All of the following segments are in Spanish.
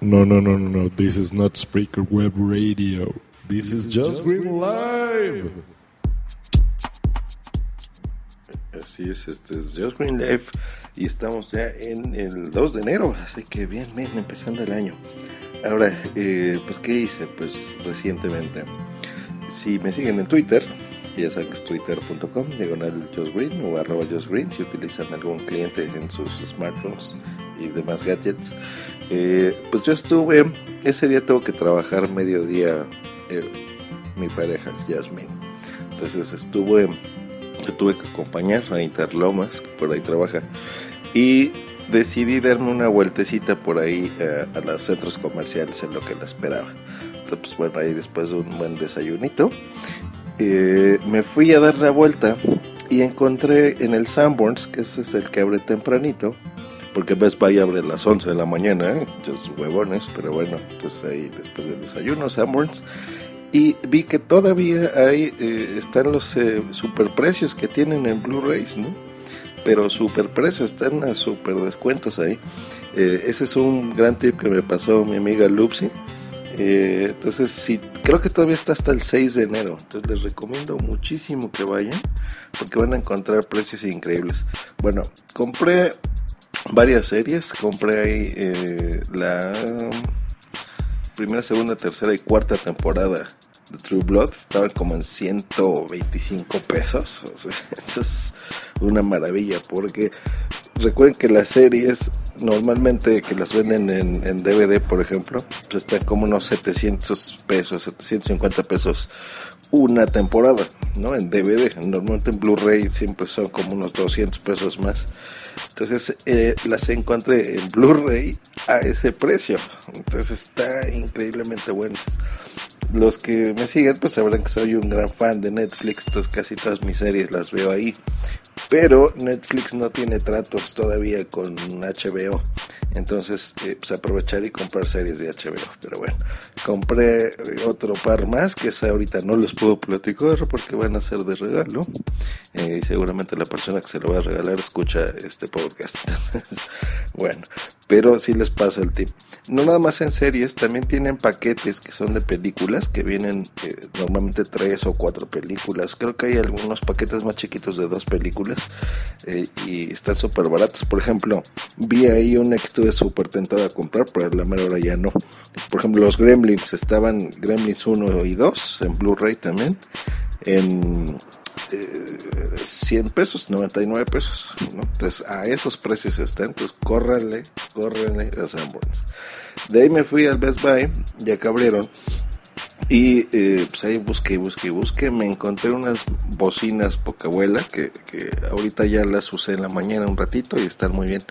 No, no, no, no, no. This is not Spreaker Web Radio. This is Just Green Live. Así es, este es Just Green Life y estamos ya en el 2 de enero, así que bien, bien, empezando el año. Ahora, eh, pues ¿qué hice? Pues recientemente, si me siguen en Twitter, ya saben que es twitter.com, diagonal Just Green o arroba Just Green, si utilizan algún cliente en sus smartphones y demás gadgets, eh, pues yo estuve, ese día tengo que trabajar mediodía eh, mi pareja, Jasmine. Entonces estuve yo tuve que acompañar a Interlomas, que por ahí trabaja, y decidí darme una vueltecita por ahí eh, a los centros comerciales en lo que la esperaba. Entonces, pues, bueno, ahí después de un buen desayunito, eh, me fui a dar la vuelta y encontré en el Sanborns, que ese es el que abre tempranito, porque Best Buy abre a las 11 de la mañana, ¿eh? huevones, pero bueno, entonces ahí después del desayuno, Sanborns, y vi que todavía hay, eh, están los eh, superprecios que tienen en Blu-rays, ¿no? Pero superprecios, están a super descuentos ahí. Eh, ese es un gran tip que me pasó mi amiga Lupsi. Eh, entonces, sí, creo que todavía está hasta el 6 de enero. Entonces, les recomiendo muchísimo que vayan porque van a encontrar precios increíbles. Bueno, compré varias series. Compré ahí la primera, segunda, tercera y cuarta temporada de True Blood estaban como en 125 pesos. Eso es una maravilla porque recuerden que las series normalmente que las venden en, DVD, por ejemplo, pues están como unos 700 pesos, 750 pesos una temporada, ¿no? En DVD. Normalmente en Blu-ray siempre son como unos 200 pesos más. Entonces eh, las encontré en Blu-ray a ese precio. Entonces está increíblemente buenas. Los que me siguen pues sabrán que soy un gran fan de Netflix, entonces casi todas mis series las veo ahí. Pero Netflix no tiene tratos todavía con HBO. Entonces, eh, pues aprovechar y comprar series de HBO. Pero bueno, compré otro par más que esa ahorita no les puedo platicar porque van a ser de regalo. Eh, y seguramente la persona que se lo va a regalar escucha este podcast. bueno, pero sí les pasa el tip. No nada más en series, también tienen paquetes que son de películas que vienen eh, normalmente tres o cuatro películas. Creo que hay algunos paquetes más chiquitos de dos películas y están súper baratos. Por ejemplo, vi ahí un estudio súper tentado a comprar, pero a la mera hora ya no. Por ejemplo, los Gremlins estaban Gremlins 1 y 2 en Blu-ray también, en 100 eh, pesos, 99 pesos. Entonces, a esos precios están. Entonces, córranle, córranle a Sanborns. De ahí me fui al Best Buy, ya que abrieron. Y eh, pues ahí busqué, busqué, busqué, me encontré unas bocinas poca abuela que, que ahorita ya las usé en la mañana un ratito y están muy bien,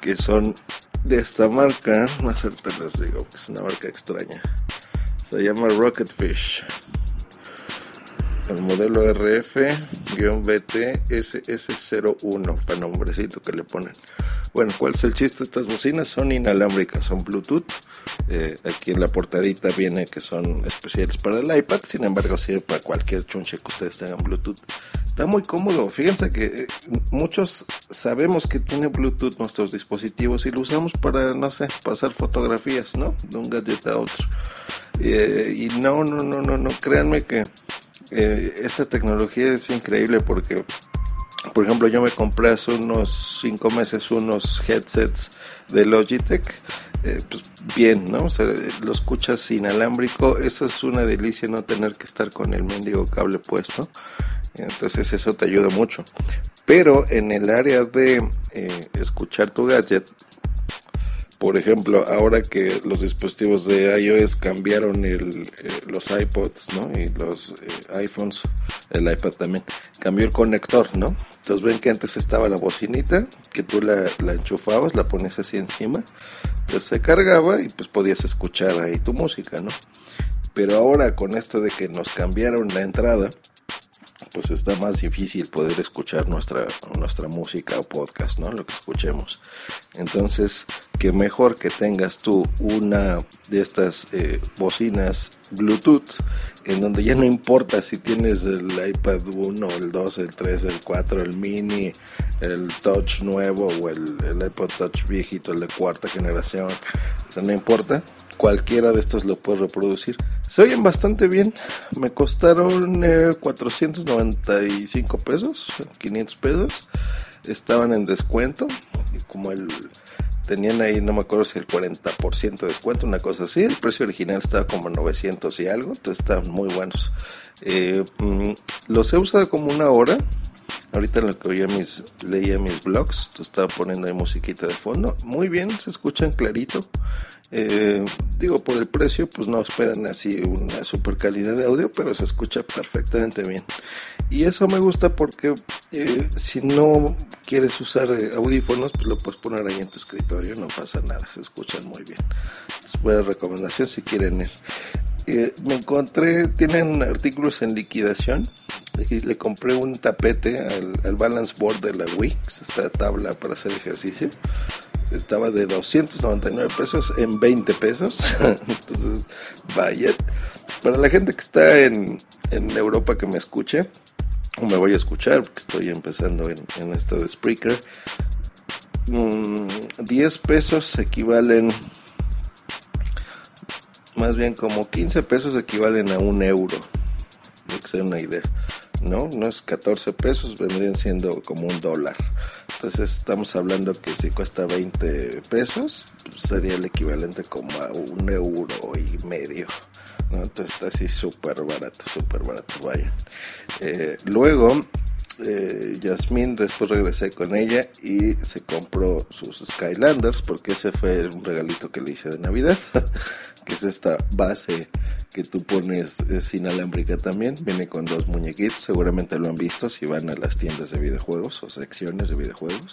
que son de esta marca, más ahorita les digo que es una marca extraña. Se llama Rocket Fish. El modelo RF-BT-SS01, para nombrecito que le ponen. Bueno, ¿cuál es el chiste? Estas bocinas son inalámbricas, son Bluetooth. Eh, aquí en la portadita viene que son especiales para el iPad, sin embargo sirve para cualquier chunche que ustedes tengan Bluetooth. Está muy cómodo. Fíjense que eh, muchos sabemos que tiene Bluetooth nuestros dispositivos y lo usamos para, no sé, pasar fotografías, ¿no? De un gadget a otro. Eh, y no, no, no, no, no, créanme que eh, esta tecnología es increíble porque, por ejemplo, yo me compré hace unos 5 meses unos headsets de Logitech. pues bien, ¿no? O lo escuchas inalámbrico, eso es una delicia no tener que estar con el mendigo cable puesto. Entonces eso te ayuda mucho. Pero en el área de eh, escuchar tu gadget, Por ejemplo, ahora que los dispositivos de iOS cambiaron eh, los iPods, ¿no? Y los eh, iPhones, el iPad también, cambió el conector, ¿no? Entonces ven que antes estaba la bocinita, que tú la, la enchufabas, la ponías así encima, pues se cargaba y pues podías escuchar ahí tu música, ¿no? Pero ahora con esto de que nos cambiaron la entrada, pues está más difícil poder escuchar nuestra, nuestra música o podcast, ¿no? Lo que escuchemos. Entonces, que mejor que tengas tú una de estas eh, bocinas Bluetooth, en donde ya no importa si tienes el iPad 1, el 2, el 3, el 4, el mini, el Touch nuevo o el, el iPod Touch viejito, el de cuarta generación, o sea, no importa, cualquiera de estos lo puedes reproducir. Se oyen bastante bien, me costaron eh, 495 pesos, 500 pesos, estaban en descuento, como el tenían ahí, no me acuerdo si el 40% de descuento, una cosa así. El precio original estaba como 900 y algo, entonces estaban muy buenos. Eh, mm, los he usado como una hora. Ahorita en lo que oía mis, leía mis blogs, estaba poniendo ahí musiquita de fondo. Muy bien, se escuchan clarito. Eh, digo, por el precio, pues no esperan así una super calidad de audio, pero se escucha perfectamente bien. Y eso me gusta porque eh, si no quieres usar eh, audífonos, pues lo puedes poner ahí en tu escritorio, no pasa nada, se escuchan muy bien. Es buena recomendación si quieren ir. Me encontré, tienen artículos en liquidación. Y le compré un tapete al, al balance board de la Wii, esta tabla para hacer ejercicio estaba de 299 pesos en 20 pesos. Entonces, vaya. Para la gente que está en, en Europa que me escuche, o me voy a escuchar, porque estoy empezando en, en esto de Spreaker, 10 pesos equivalen, más bien como 15 pesos equivalen a un euro, de que sea una idea. ¿no? No es 14 pesos, vendrían siendo como un dólar. Entonces estamos hablando que si cuesta 20 pesos, pues sería el equivalente como a un euro y medio. Entonces está así súper barato, súper barato, vayan. Eh, luego, eh, Yasmin, después regresé con ella y se compró sus Skylanders porque ese fue un regalito que le hice de Navidad, que es esta base que tú pones es inalámbrica también, viene con dos muñequitos, seguramente lo han visto si van a las tiendas de videojuegos o secciones de videojuegos,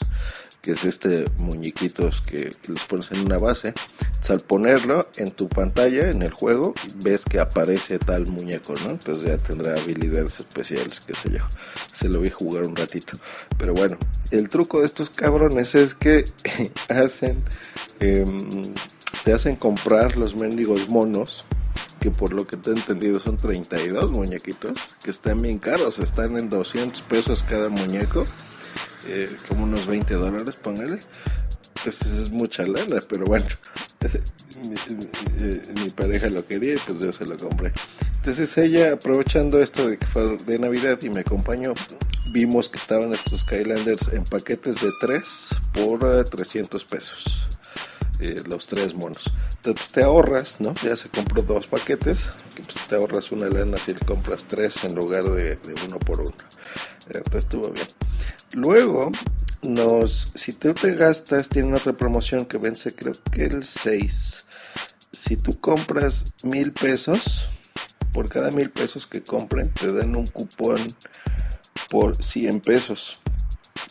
que es este muñequitos que los pones en una base, al ponerlo en tu pantalla, en el juego, ves que aparece tal muñeco, ¿no? Entonces ya tendrá habilidades especiales, qué sé yo, se lo vi jugar un ratito, pero bueno, el truco de estos cabrones es que hacen, eh, te hacen comprar los mendigos monos que por lo que te he entendido son 32 muñequitos, que están bien caros, están en 200 pesos cada muñeco, eh, como unos 20 dólares, póngale. Pues es mucha lana, pero bueno, mi, pareja lo quería y pues yo se lo compré. Entonces ella, aprovechando esto de que fue de Navidad y me acompañó, vimos que estaban estos Skylanders en paquetes de 3 por 300 eh, pesos. Eh, los tres monos. Entonces pues, te ahorras, ¿no? Ya se compró dos paquetes, pues, te ahorras una lana si le compras tres en lugar de, uno por uno. Entonces estuvo bien. Luego, nos, si tú te gastas, tiene otra promoción que vence creo que el 6. Si tú compras mil pesos, por cada mil pesos que compren, te dan un cupón por 100 pesos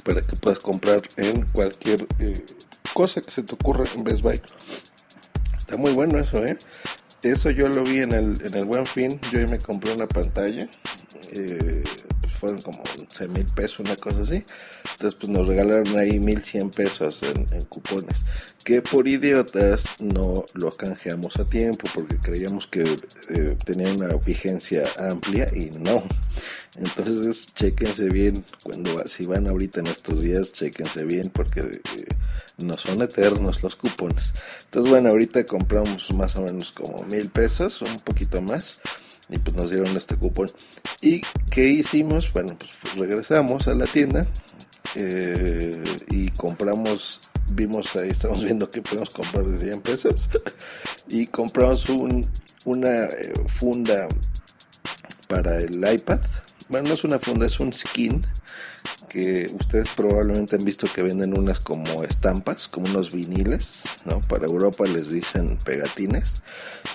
para que puedas comprar en cualquier eh, cosa que se te ocurra en Best Buy. Está muy bueno eso, ¿eh? Eso yo lo vi en el, en el Buen Fin. Yo me compré una pantalla. Eh, como 11 mil pesos, una cosa así. Entonces, pues nos regalaron ahí 1100 pesos en, en, cupones. Que por idiotas no lo canjeamos a tiempo porque creíamos que eh, tenía una vigencia amplia y no. Entonces, chequense bien cuando si van ahorita en estos días, chequense bien porque eh, no son eternos los cupones. Entonces, bueno, ahorita compramos más o menos como mil pesos, un poquito más y pues nos dieron este cupón. ¿Y qué hicimos? Bueno, pues regresamos a la tienda eh, y compramos, vimos ahí, estamos viendo que podemos comprar de 100 pesos y compramos un, una eh, funda para el iPad. Bueno, no es una funda, es un skin que ustedes probablemente han visto que venden unas como estampas, como unos viniles, ¿no? Para Europa les dicen pegatines,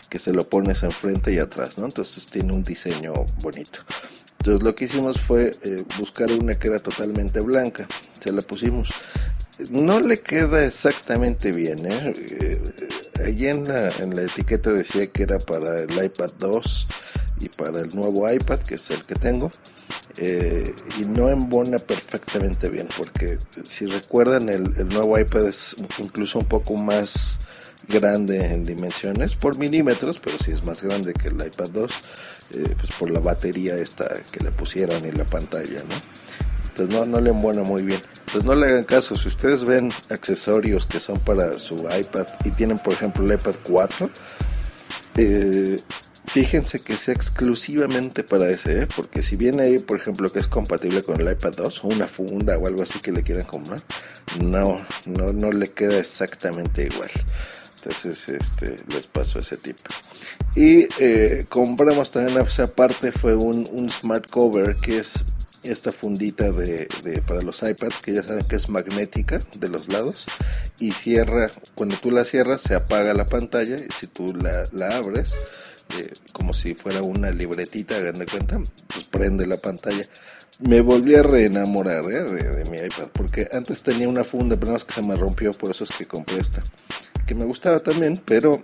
que se lo pones enfrente y atrás, ¿no? Entonces tiene un diseño bonito. Entonces lo que hicimos fue eh, buscar una que era totalmente blanca, se la pusimos. No le queda exactamente bien, ¿eh? eh allí en la, en la etiqueta decía que era para el iPad 2 y para el nuevo iPad, que es el que tengo, eh, y no embona perfectamente bien, porque si recuerdan, el, nuevo iPad es incluso un poco más grande en dimensiones, por milímetros, pero si es más grande que el iPad 2, eh, pues por la batería esta que le pusieron y la pantalla, ¿no? No, no le embona muy bien. Entonces no le hagan caso, si ustedes ven accesorios que son para su iPad y tienen por ejemplo el iPad 4, eh, fíjense que sea exclusivamente para ese, ¿eh? porque si viene ahí, por ejemplo, que es compatible con el iPad 2 o una funda o algo así que le quieran comprar, no, no, no le queda exactamente igual. Entonces, este, les paso ese tipo. Y eh, compramos también, esa parte fue un, un smart cover que es esta fundita de, para los iPads que ya saben que es magnética de los lados y cierra, cuando tú la cierras se apaga la pantalla y si tú la, la abres eh, como si fuera una libretita, hagan de cuenta, pues prende la pantalla. Me volví a reenamorar ¿eh? de, mi iPad porque antes tenía una funda, pero que se me rompió, por eso es que compré esta que me gustaba también, pero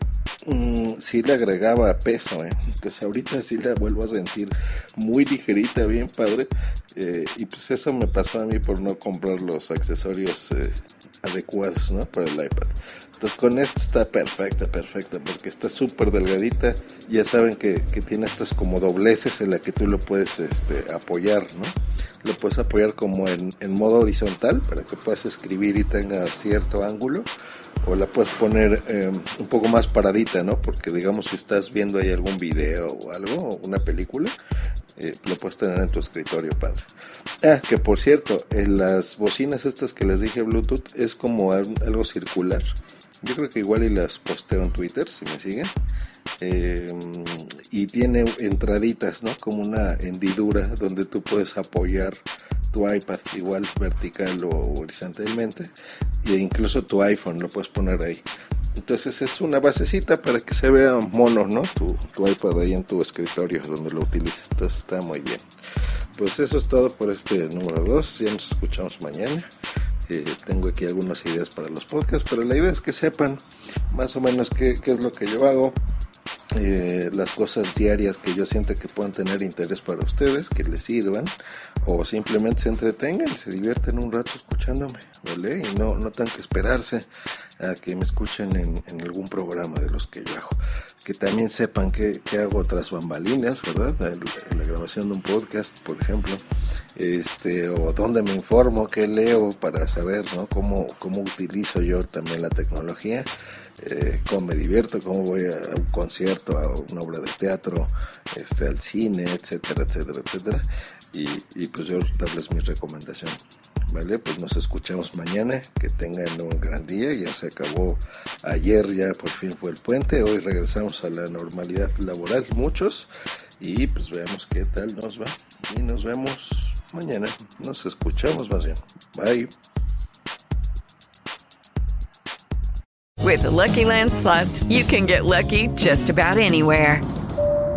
si sí le agregaba peso, ¿eh? entonces ahorita sí la vuelvo a sentir muy ligerita, bien padre, eh, y pues eso me pasó a mí por no comprar los accesorios eh, adecuados, ¿no? Para el iPad. Entonces con esta está perfecta, perfecta, porque está súper delgadita, ya saben que, que, tiene estas como dobleces en la que tú lo puedes este, apoyar, ¿no? Lo puedes apoyar como en, en modo horizontal para que puedas escribir y tenga cierto ángulo o la puedes poner eh, un poco más paradita, ¿no? Porque digamos si estás viendo ahí algún video o algo, o una película, eh, lo puedes tener en tu escritorio, padre. Ah, que por cierto, en las bocinas estas que les dije Bluetooth es como algo circular. Yo creo que igual y las posteo en Twitter, si me siguen. Eh, y tiene entraditas, ¿no? Como una hendidura donde tú puedes apoyar tu iPad igual vertical o horizontalmente e incluso tu iPhone lo puedes poner ahí. Entonces es una basecita para que se vea mono, ¿no? Tu, tu iPad ahí en tu escritorio donde lo utilices. Está muy bien. Pues eso es todo por este número 2. Ya nos escuchamos mañana. Eh, tengo aquí algunas ideas para los podcasts, pero la idea es que sepan más o menos qué, qué es lo que yo hago, eh, las cosas diarias que yo siento que puedan tener interés para ustedes, que les sirvan, o simplemente se entretengan, se divierten un rato escuchándome, ¿vale? Y no, no tengan que esperarse a que me escuchen en, en algún programa de los que yo hago. Que también sepan que, hago otras bambalinas, ¿verdad? En, la grabación de un podcast, por ejemplo, este, o donde me informo, qué leo para saber, ¿no? Cómo, cómo utilizo yo también la tecnología, eh, cómo me divierto, cómo voy a un concierto a una obra de teatro, este, al cine, etcétera, etcétera, etcétera. Y, y pues yo darles mi recomendación. ¿Vale? Pues nos escuchamos mañana. Que tengan un gran día. Ya se acabó ayer, ya por fin fue el puente. Hoy regresamos a la normalidad laboral, muchos. Y pues veamos qué tal nos va. Y nos vemos mañana. Nos escuchamos más bien. Bye. With the Lucky Land slots, you can get lucky just about anywhere.